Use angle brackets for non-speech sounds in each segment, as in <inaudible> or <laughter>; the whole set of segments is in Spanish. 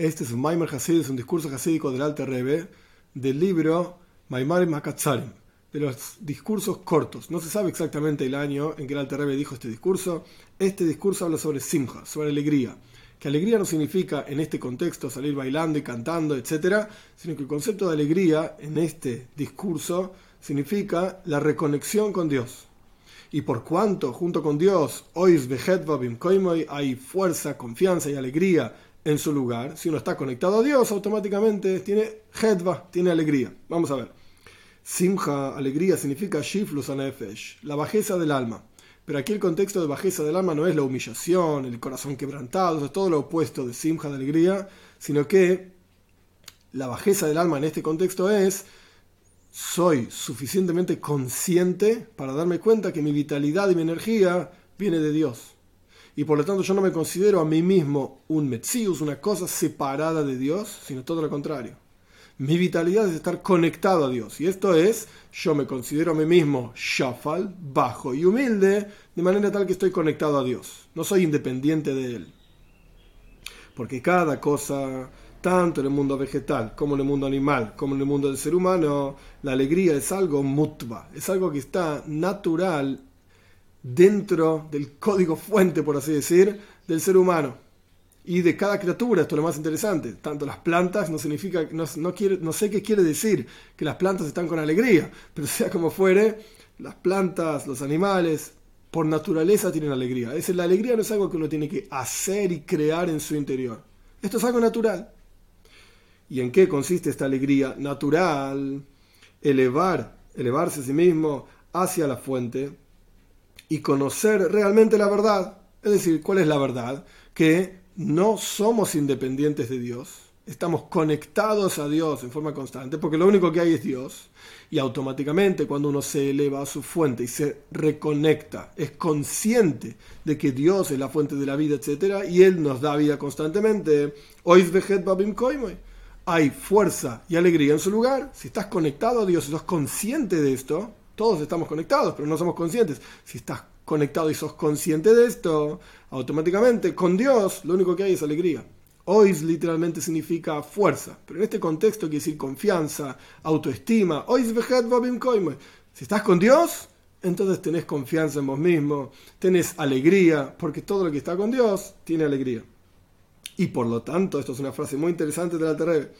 Este es un Maimer Hasid, es un discurso hasídico del Alter Rebbe, del libro Maimarim Makatzarim, de los discursos cortos. No se sabe exactamente el año en que el Alter Rebbe dijo este discurso. Este discurso habla sobre simja, sobre alegría. Que alegría no significa en este contexto salir bailando y cantando, etc., sino que el concepto de alegría en este discurso significa la reconexión con Dios. Y por cuanto junto con Dios ois hay fuerza, confianza y alegría en su lugar, si uno está conectado a Dios, automáticamente tiene hedva, tiene alegría. Vamos a ver. Simha, alegría, significa shiflus anefesh, la bajeza del alma. Pero aquí el contexto de bajeza del alma no es la humillación, el corazón quebrantado, es todo lo opuesto de simja, de alegría, sino que la bajeza del alma en este contexto es soy suficientemente consciente para darme cuenta que mi vitalidad y mi energía viene de Dios y por lo tanto yo no me considero a mí mismo un Metzius, una cosa separada de Dios, sino todo lo contrario. Mi vitalidad es estar conectado a Dios. Y esto es, yo me considero a mí mismo shafal, bajo y humilde, de manera tal que estoy conectado a Dios. No soy independiente de Él. Porque cada cosa, tanto en el mundo vegetal, como en el mundo animal, como en el mundo del ser humano, la alegría es algo mutva, es algo que está natural dentro del código fuente, por así decir, del ser humano y de cada criatura. Esto es lo más interesante. Tanto las plantas no significa, no, sé qué quiere decir que las plantas están con alegría, <laughs> pero sea como fuere, las plantas, los animales, por naturaleza tienen alegría. Es la alegría no es algo que uno tiene que hacer y crear en su interior. Esto es algo natural. ¿Y en qué consiste esta alegría natural? Elevar, elevarse a sí mismo hacia la fuente y conocer realmente la verdad. Es decir, ¿cuál es la verdad? Que no somos independientes de Dios, estamos conectados a Dios en forma constante, porque lo único que hay es Dios, y automáticamente cuando uno se eleva a su fuente y se reconecta, es consciente de que Dios es la fuente de la vida, etc., y Él nos da vida constantemente, hay fuerza y alegría en su lugar, si estás conectado a Dios, si sos consciente de esto, todos estamos conectados, pero no somos conscientes. Si estás conectado y sos consciente de esto, automáticamente con Dios lo único que hay es alegría. Ois literalmente significa fuerza, pero en este contexto quiere decir confianza, autoestima. Si estás con Dios, entonces tenés confianza en vos mismo, tenés alegría, porque todo lo que está con Dios tiene alegría. Y por lo tanto, esto es una frase muy interesante de la Terre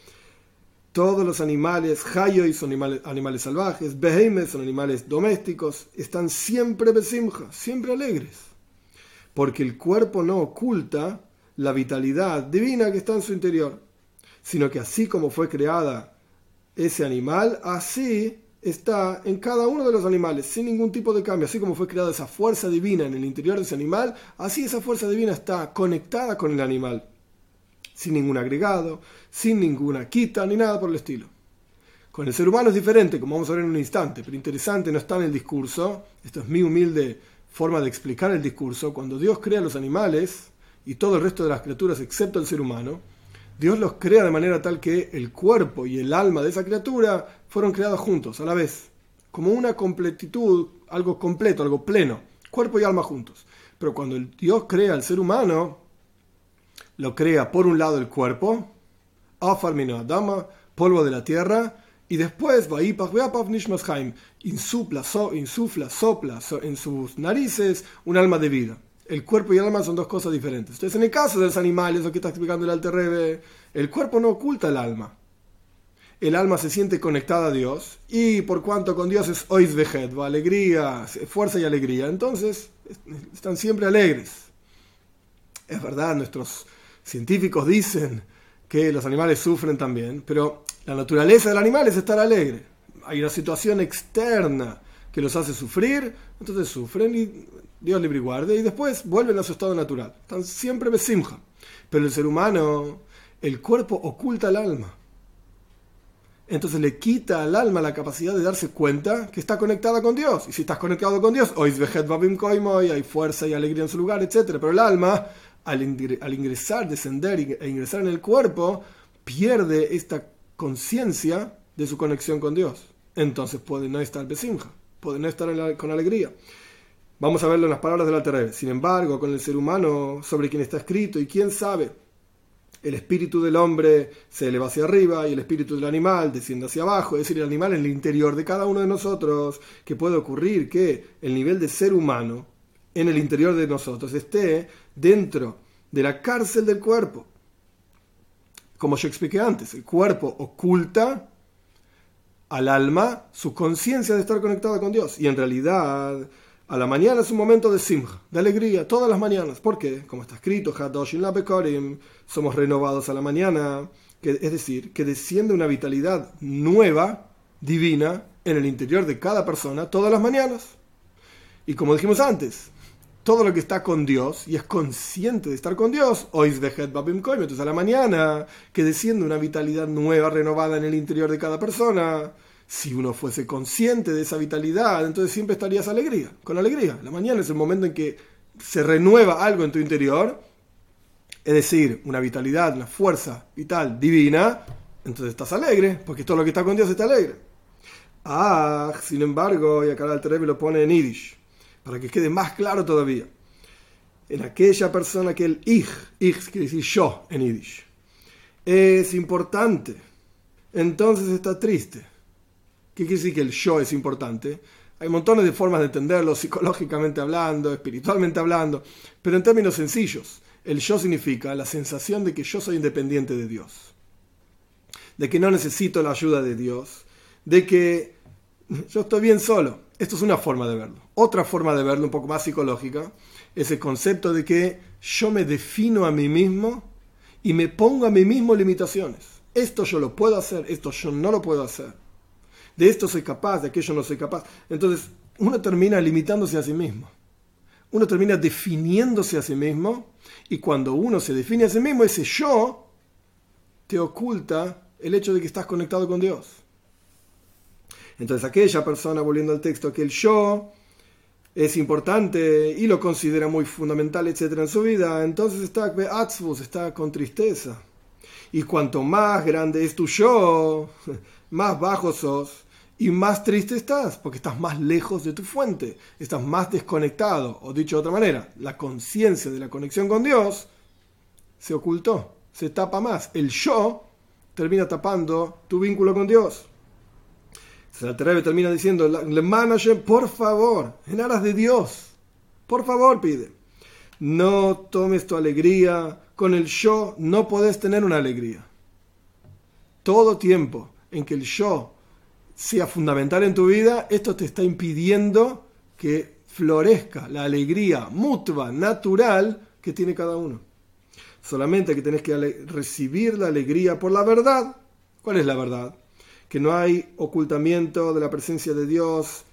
todos los animales, Hayoy son animales, salvajes, Behemes son animales domésticos, están siempre besimja, siempre alegres. Porque el cuerpo no oculta la vitalidad divina que está en su interior, sino que así como fue creada ese animal, así está en cada uno de los animales, sin ningún tipo de cambio. Así como fue creada esa fuerza divina en el interior de ese animal, así esa fuerza divina está conectada con el animal sin ningún agregado, sin ninguna quita ni nada por el estilo. Con el ser humano es diferente, como vamos a ver en un instante, pero interesante no está en el discurso, esto es mi humilde forma de explicar el discurso, cuando Dios crea los animales y todo el resto de las criaturas excepto el ser humano, Dios los crea de manera tal que el cuerpo y el alma de esa criatura fueron creados juntos, a la vez, como una completitud, algo completo, algo pleno, cuerpo y alma juntos. Pero cuando Dios crea al ser humano, lo crea por un lado el cuerpo, Dama, polvo de la tierra, y después insufla, so, insufla, sopla en sus narices un alma de vida. El cuerpo y el alma son dos cosas diferentes. Entonces, en el caso de los animales, lo que está explicando el Alter el cuerpo no oculta el alma. El alma se siente conectada a Dios, y por cuanto con Dios es ois vejet, alegría, fuerza y alegría, entonces están siempre alegres. Es verdad, nuestros científicos dicen que los animales sufren también, pero la naturaleza del animal es estar alegre. Hay una situación externa que los hace sufrir, entonces sufren y Dios libre y guarde, y después vuelven a su estado natural. Están siempre besimja. Pero el ser humano, el cuerpo oculta el alma. Entonces le quita al alma la capacidad de darse cuenta que está conectada con Dios. Y si estás conectado con Dios, hay fuerza y alegría en su lugar, etc. Pero el alma al, ingresar, descender e ingresar en el cuerpo, pierde esta conciencia de su conexión con Dios. Entonces puede no estar besimja, puede no estar con alegría. Vamos a verlo en las palabras de la Terre. Sin embargo, con el ser humano sobre quien está escrito y quién sabe el espíritu del hombre se eleva hacia arriba y el espíritu del animal desciende hacia abajo, es decir, el animal en el interior de cada uno de nosotros, que puede ocurrir que el nivel de ser humano en el interior de nosotros esté dentro de la cárcel del cuerpo. Como yo expliqué antes, el cuerpo oculta al alma su conciencia de estar conectada con Dios. Y en realidad, a la mañana es un momento de simja, de alegría, todas las mañanas. ¿Por qué? Como está escrito, somos renovados a la mañana. Es decir, que desciende una vitalidad nueva, divina, en el interior de cada persona todas las mañanas. Y como dijimos antes, todo lo que está con Dios y es consciente de estar con Dios, hoy de entonces a la mañana, que desciende una vitalidad nueva, renovada en el interior de cada persona. Si uno fuese consciente de esa vitalidad, entonces siempre estarías alegría, con alegría. La mañana es el momento en que se renueva algo en tu interior, es decir, una vitalidad, una fuerza vital divina, entonces estás alegre, porque todo lo que está con Dios está alegre. Ah, sin embargo, y acá el Terebe lo pone en Yiddish para que quede más claro todavía. En aquella persona que el ich, ich quiere decir yo en Yiddish, es importante, entonces está triste. ¿Qué quiere decir que el yo es importante? Hay montones de formas de entenderlo, psicológicamente hablando, espiritualmente hablando, pero en términos sencillos, el yo significa la sensación de que yo soy independiente de Dios, de que no necesito la ayuda de Dios, de que yo estoy bien solo. Esto es una forma de verlo. Otra forma de verlo, un poco más psicológica, es el concepto de que yo me defino a mí mismo y me pongo a mí mismo limitaciones. Esto yo lo puedo hacer, esto yo no lo puedo hacer. De esto soy capaz, de aquello no soy capaz. Entonces, uno termina limitándose a sí mismo. Uno termina definiéndose a sí mismo y cuando uno se define a sí mismo, ese yo te oculta el hecho de que estás conectado con Dios. Entonces aquella persona, volviendo al texto, que el yo es importante y lo considera muy fundamental, etcétera, en su vida, entonces está está con tristeza. Y cuanto más grande es tu yo, <laughs> más bajo sos y más triste estás, porque estás más lejos de tu fuente, estás más desconectado, o dicho de otra manera, la conciencia de la conexión con Dios se ocultó, se tapa más. El yo termina tapando tu vínculo con Dios. El termina diciendo, le manager, por favor, en aras de Dios, por favor pide, no tomes tu alegría, con el yo no podés tener una alegría. Todo tiempo en que el yo sea fundamental en tu vida, esto te está impidiendo que florezca la alegría mutua, natural que tiene cada uno. Solamente que tenés que recibir la alegría por la verdad. ¿Cuál es la verdad? Que no hay ocultamiento de la presencia de Dios.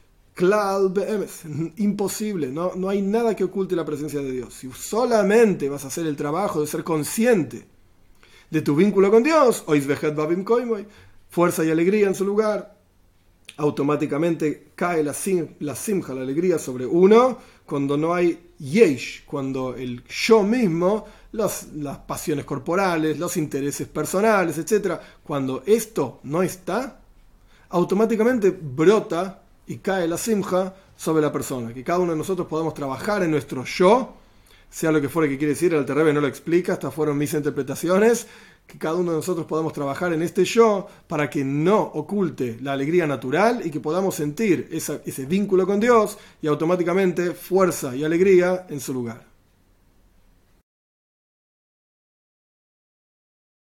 Imposible, no, no hay nada que oculte la presencia de Dios. Si solamente vas a hacer el trabajo de ser consciente de tu vínculo con Dios, fuerza y alegría en su lugar, automáticamente cae la, la simja, la alegría sobre uno, cuando no hay yesh, cuando el yo mismo, las pasiones corporales, los intereses personales, etc., cuando esto no está, automáticamente brota y cae la simja sobre la persona. Que cada uno de nosotros podamos trabajar en nuestro yo, sea lo que fuera que quiere decir, el Terrebe no lo explica, estas fueron mis interpretaciones, que cada uno de nosotros podamos trabajar en este yo para que no oculte la alegría natural y que podamos sentir ese vínculo con Dios y automáticamente fuerza y alegría en su lugar.